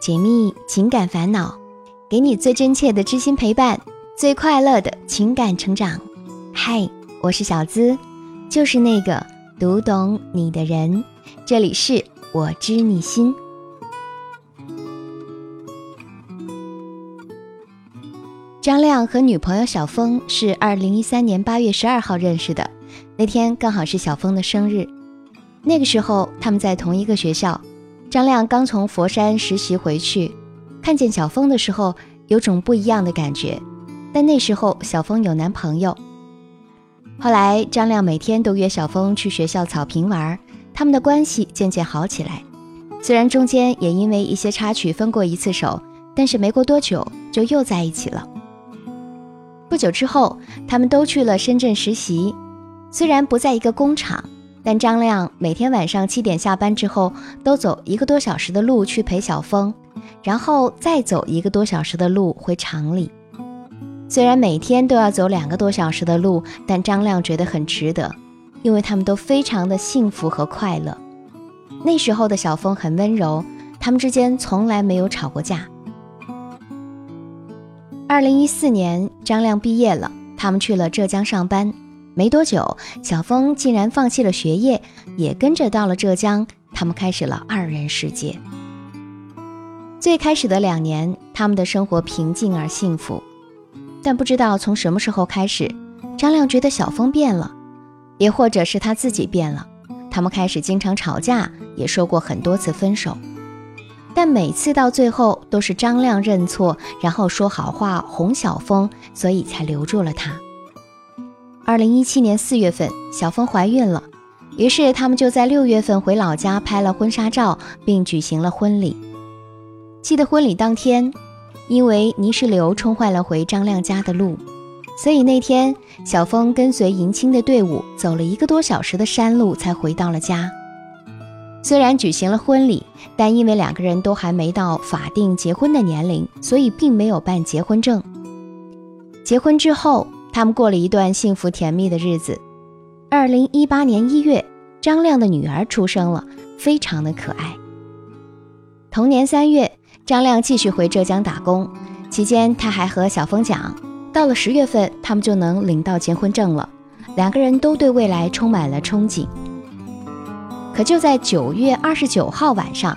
解密情感烦恼，给你最真切的知心陪伴，最快乐的情感成长。嗨，我是小资，就是那个读懂你的人。这里是我知你心。张亮和女朋友小峰是二零一三年八月十二号认识的，那天刚好是小峰的生日。那个时候他们在同一个学校，张亮刚从佛山实习回去，看见小峰的时候有种不一样的感觉。但那时候小峰有男朋友。后来张亮每天都约小峰去学校草坪玩，他们的关系渐渐好起来。虽然中间也因为一些插曲分过一次手，但是没过多久就又在一起了。不久之后，他们都去了深圳实习，虽然不在一个工厂。但张亮每天晚上七点下班之后，都走一个多小时的路去陪小峰，然后再走一个多小时的路回厂里。虽然每天都要走两个多小时的路，但张亮觉得很值得，因为他们都非常的幸福和快乐。那时候的小峰很温柔，他们之间从来没有吵过架。二零一四年，张亮毕业了，他们去了浙江上班。没多久，小峰竟然放弃了学业，也跟着到了浙江。他们开始了二人世界。最开始的两年，他们的生活平静而幸福。但不知道从什么时候开始，张亮觉得小峰变了，也或者是他自己变了。他们开始经常吵架，也说过很多次分手。但每次到最后，都是张亮认错，然后说好话哄小峰，所以才留住了他。二零一七年四月份，小峰怀孕了，于是他们就在六月份回老家拍了婚纱照，并举行了婚礼。记得婚礼当天，因为泥石流冲坏了回张亮家的路，所以那天小峰跟随迎亲的队伍走了一个多小时的山路才回到了家。虽然举行了婚礼，但因为两个人都还没到法定结婚的年龄，所以并没有办结婚证。结婚之后。他们过了一段幸福甜蜜的日子。二零一八年一月，张亮的女儿出生了，非常的可爱。同年三月，张亮继续回浙江打工，期间他还和小峰讲，到了十月份，他们就能领到结婚证了。两个人都对未来充满了憧憬。可就在九月二十九号晚上，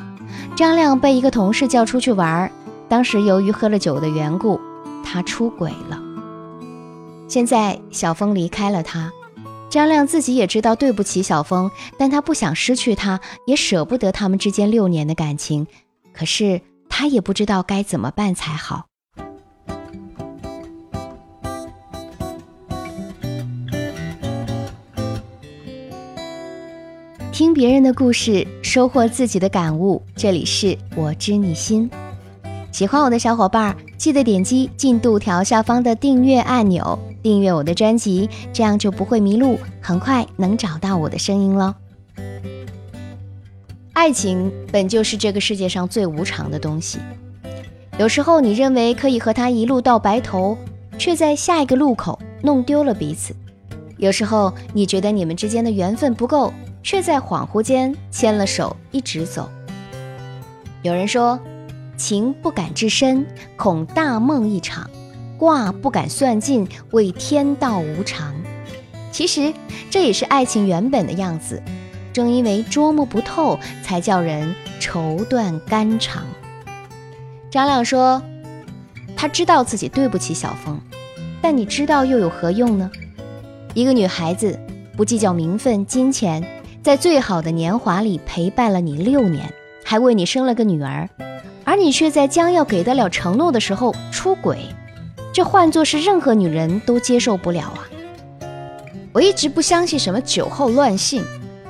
张亮被一个同事叫出去玩，当时由于喝了酒的缘故，他出轨了。现在小峰离开了他，张亮自己也知道对不起小峰，但他不想失去他，也舍不得他们之间六年的感情，可是他也不知道该怎么办才好。听别人的故事，收获自己的感悟，这里是我知你心。喜欢我的小伙伴，记得点击进度条下方的订阅按钮。订阅我的专辑，这样就不会迷路，很快能找到我的声音了。爱情本就是这个世界上最无常的东西，有时候你认为可以和他一路到白头，却在下一个路口弄丢了彼此；有时候你觉得你们之间的缘分不够，却在恍惚间牵了手一直走。有人说，情不敢至深，恐大梦一场。卦不敢算尽，为天道无常。其实这也是爱情原本的样子。正因为捉摸不透，才叫人愁断肝肠。张亮说：“他知道自己对不起小峰，但你知道又有何用呢？一个女孩子不计较名分、金钱，在最好的年华里陪伴了你六年，还为你生了个女儿，而你却在将要给得了承诺的时候出轨。”这换作是任何女人都接受不了啊！我一直不相信什么酒后乱性，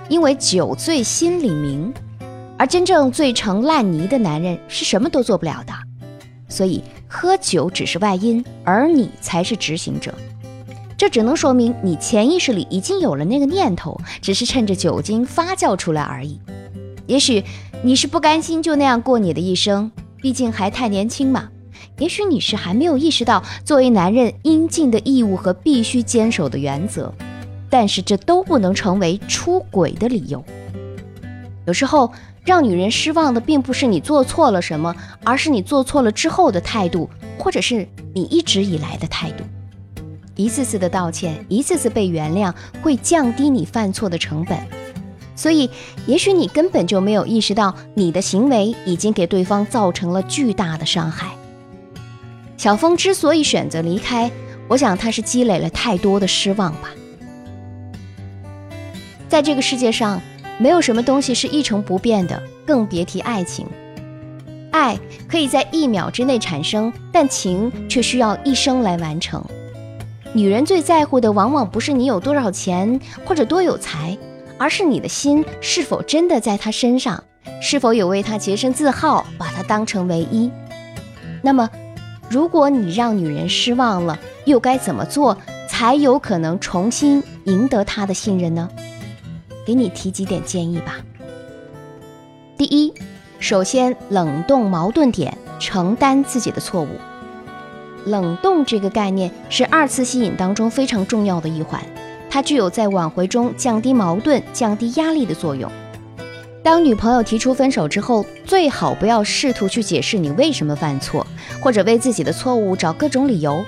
因为酒醉心里明，而真正醉成烂泥的男人是什么都做不了的。所以喝酒只是外因，而你才是执行者。这只能说明你潜意识里已经有了那个念头，只是趁着酒精发酵出来而已。也许你是不甘心就那样过你的一生，毕竟还太年轻嘛。也许你是还没有意识到作为男人应尽的义务和必须坚守的原则，但是这都不能成为出轨的理由。有时候让女人失望的并不是你做错了什么，而是你做错了之后的态度，或者是你一直以来的态度。一次次的道歉，一次次被原谅，会降低你犯错的成本。所以，也许你根本就没有意识到，你的行为已经给对方造成了巨大的伤害。小峰之所以选择离开，我想他是积累了太多的失望吧。在这个世界上，没有什么东西是一成不变的，更别提爱情。爱可以在一秒之内产生，但情却需要一生来完成。女人最在乎的，往往不是你有多少钱或者多有才，而是你的心是否真的在她身上，是否有为她洁身自好，把她当成唯一。那么，如果你让女人失望了，又该怎么做才有可能重新赢得她的信任呢？给你提几点建议吧。第一，首先冷冻矛盾点，承担自己的错误。冷冻这个概念是二次吸引当中非常重要的一环，它具有在挽回中降低矛盾、降低压力的作用。当女朋友提出分手之后，最好不要试图去解释你为什么犯错，或者为自己的错误找各种理由。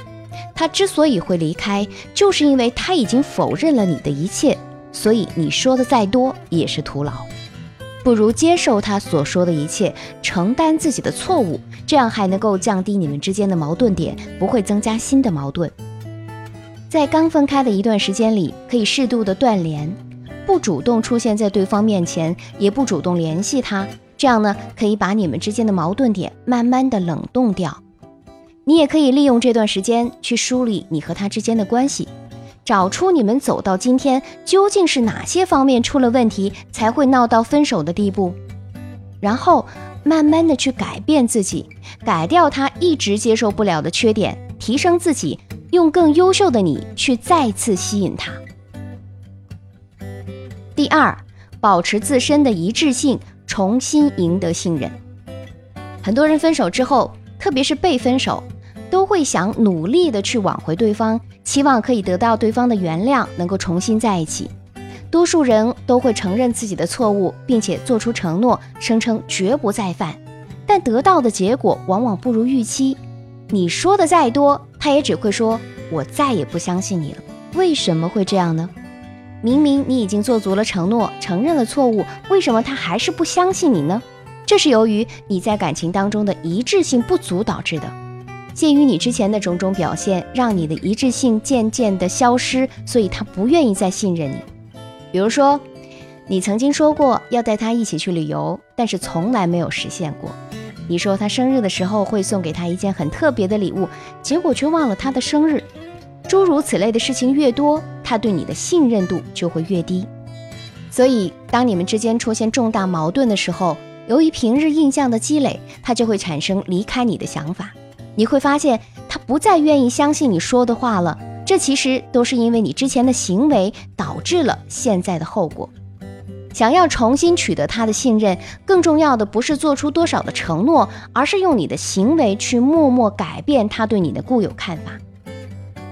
她之所以会离开，就是因为她已经否认了你的一切，所以你说的再多也是徒劳。不如接受他所说的一切，承担自己的错误，这样还能够降低你们之间的矛盾点，不会增加新的矛盾。在刚分开的一段时间里，可以适度的断联，不主动出现在对方面前，也不主动联系他，这样呢，可以把你们之间的矛盾点慢慢的冷冻掉。你也可以利用这段时间去梳理你和他之间的关系。找出你们走到今天究竟是哪些方面出了问题，才会闹到分手的地步，然后慢慢的去改变自己，改掉他一直接受不了的缺点，提升自己，用更优秀的你去再次吸引他。第二，保持自身的一致性，重新赢得信任。很多人分手之后，特别是被分手。都会想努力的去挽回对方，期望可以得到对方的原谅，能够重新在一起。多数人都会承认自己的错误，并且做出承诺，声称绝不再犯。但得到的结果往往不如预期。你说的再多，他也只会说“我再也不相信你了”。为什么会这样呢？明明你已经做足了承诺，承认了错误，为什么他还是不相信你呢？这是由于你在感情当中的一致性不足导致的。鉴于你之前的种种表现，让你的一致性渐渐的消失，所以他不愿意再信任你。比如说，你曾经说过要带他一起去旅游，但是从来没有实现过。你说他生日的时候会送给他一件很特别的礼物，结果却忘了他的生日。诸如此类的事情越多，他对你的信任度就会越低。所以，当你们之间出现重大矛盾的时候，由于平日印象的积累，他就会产生离开你的想法。你会发现他不再愿意相信你说的话了，这其实都是因为你之前的行为导致了现在的后果。想要重新取得他的信任，更重要的不是做出多少的承诺，而是用你的行为去默默改变他对你的固有看法。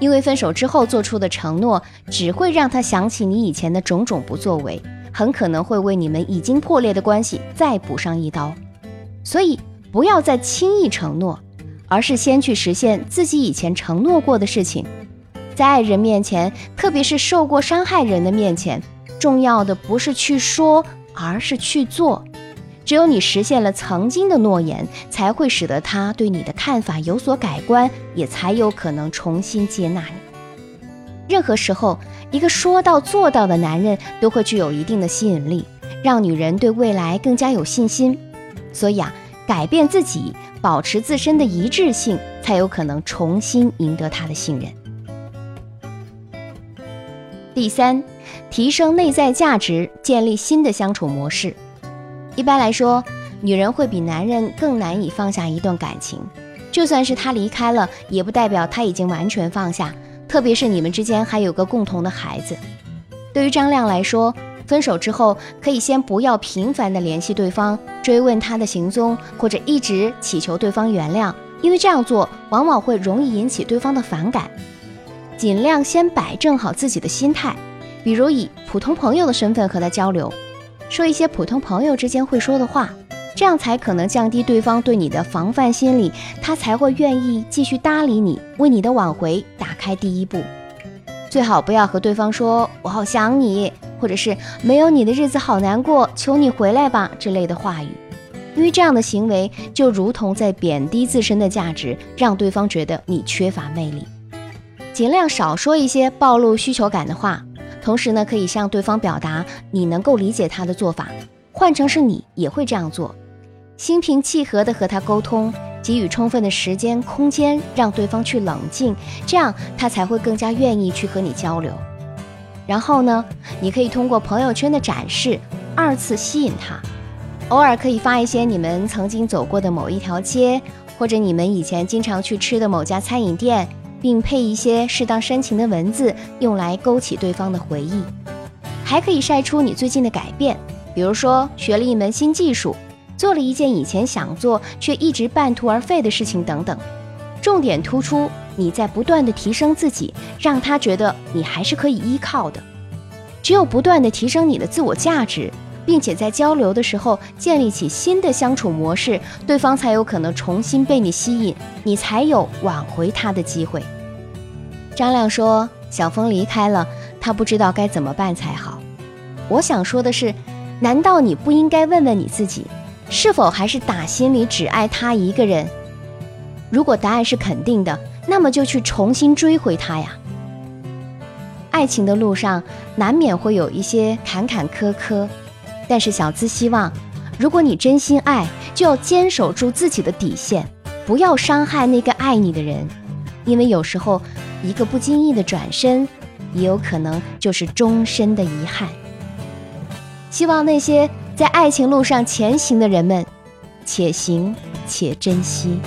因为分手之后做出的承诺，只会让他想起你以前的种种不作为，很可能会为你们已经破裂的关系再补上一刀。所以，不要再轻易承诺。而是先去实现自己以前承诺过的事情，在爱人面前，特别是受过伤害人的面前，重要的不是去说，而是去做。只有你实现了曾经的诺言，才会使得他对你的看法有所改观，也才有可能重新接纳你。任何时候，一个说到做到的男人都会具有一定的吸引力，让女人对未来更加有信心。所以啊。改变自己，保持自身的一致性，才有可能重新赢得他的信任。第三，提升内在价值，建立新的相处模式。一般来说，女人会比男人更难以放下一段感情，就算是他离开了，也不代表他已经完全放下。特别是你们之间还有个共同的孩子。对于张亮来说，分手之后，可以先不要频繁的联系对方，追问他的行踪，或者一直祈求对方原谅，因为这样做往往会容易引起对方的反感。尽量先摆正好自己的心态，比如以普通朋友的身份和他交流。说一些普通朋友之间会说的话，这样才可能降低对方对你的防范心理，他才会愿意继续搭理你，为你的挽回打开第一步。最好不要和对方说“我好想你”或者是“没有你的日子好难过，求你回来吧”之类的话语，因为这样的行为就如同在贬低自身的价值，让对方觉得你缺乏魅力。尽量少说一些暴露需求感的话。同时呢，可以向对方表达你能够理解他的做法，换成是你也会这样做，心平气和的和他沟通，给予充分的时间空间，让对方去冷静，这样他才会更加愿意去和你交流。然后呢，你可以通过朋友圈的展示二次吸引他，偶尔可以发一些你们曾经走过的某一条街，或者你们以前经常去吃的某家餐饮店。并配一些适当煽情的文字，用来勾起对方的回忆。还可以晒出你最近的改变，比如说学了一门新技术，做了一件以前想做却一直半途而废的事情等等。重点突出你在不断的提升自己，让他觉得你还是可以依靠的。只有不断的提升你的自我价值。并且在交流的时候建立起新的相处模式，对方才有可能重新被你吸引，你才有挽回他的机会。张亮说：“小峰离开了，他不知道该怎么办才好。”我想说的是，难道你不应该问问你自己，是否还是打心里只爱他一个人？如果答案是肯定的，那么就去重新追回他呀。爱情的路上难免会有一些坎坎坷坷。但是小资希望，如果你真心爱，就要坚守住自己的底线，不要伤害那个爱你的人，因为有时候一个不经意的转身，也有可能就是终身的遗憾。希望那些在爱情路上前行的人们，且行且珍惜。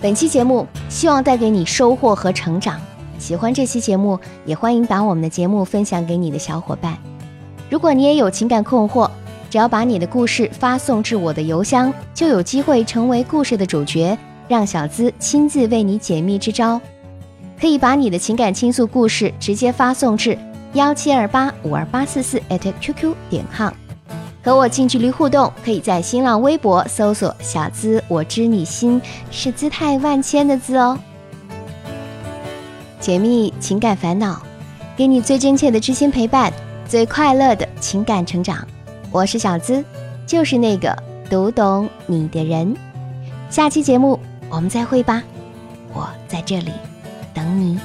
本期节目希望带给你收获和成长。喜欢这期节目，也欢迎把我们的节目分享给你的小伙伴。如果你也有情感困惑，只要把你的故事发送至我的邮箱，就有机会成为故事的主角，让小资亲自为你解密支招。可以把你的情感倾诉故事直接发送至幺七二八五二八四四 @QQ 点 com，和我近距离互动。可以在新浪微博搜索“小资我知你心”，是姿态万千的字哦。解密情感烦恼，给你最真切的知心陪伴，最快乐的情感成长。我是小资，就是那个读懂你的人。下期节目我们再会吧，我在这里等你。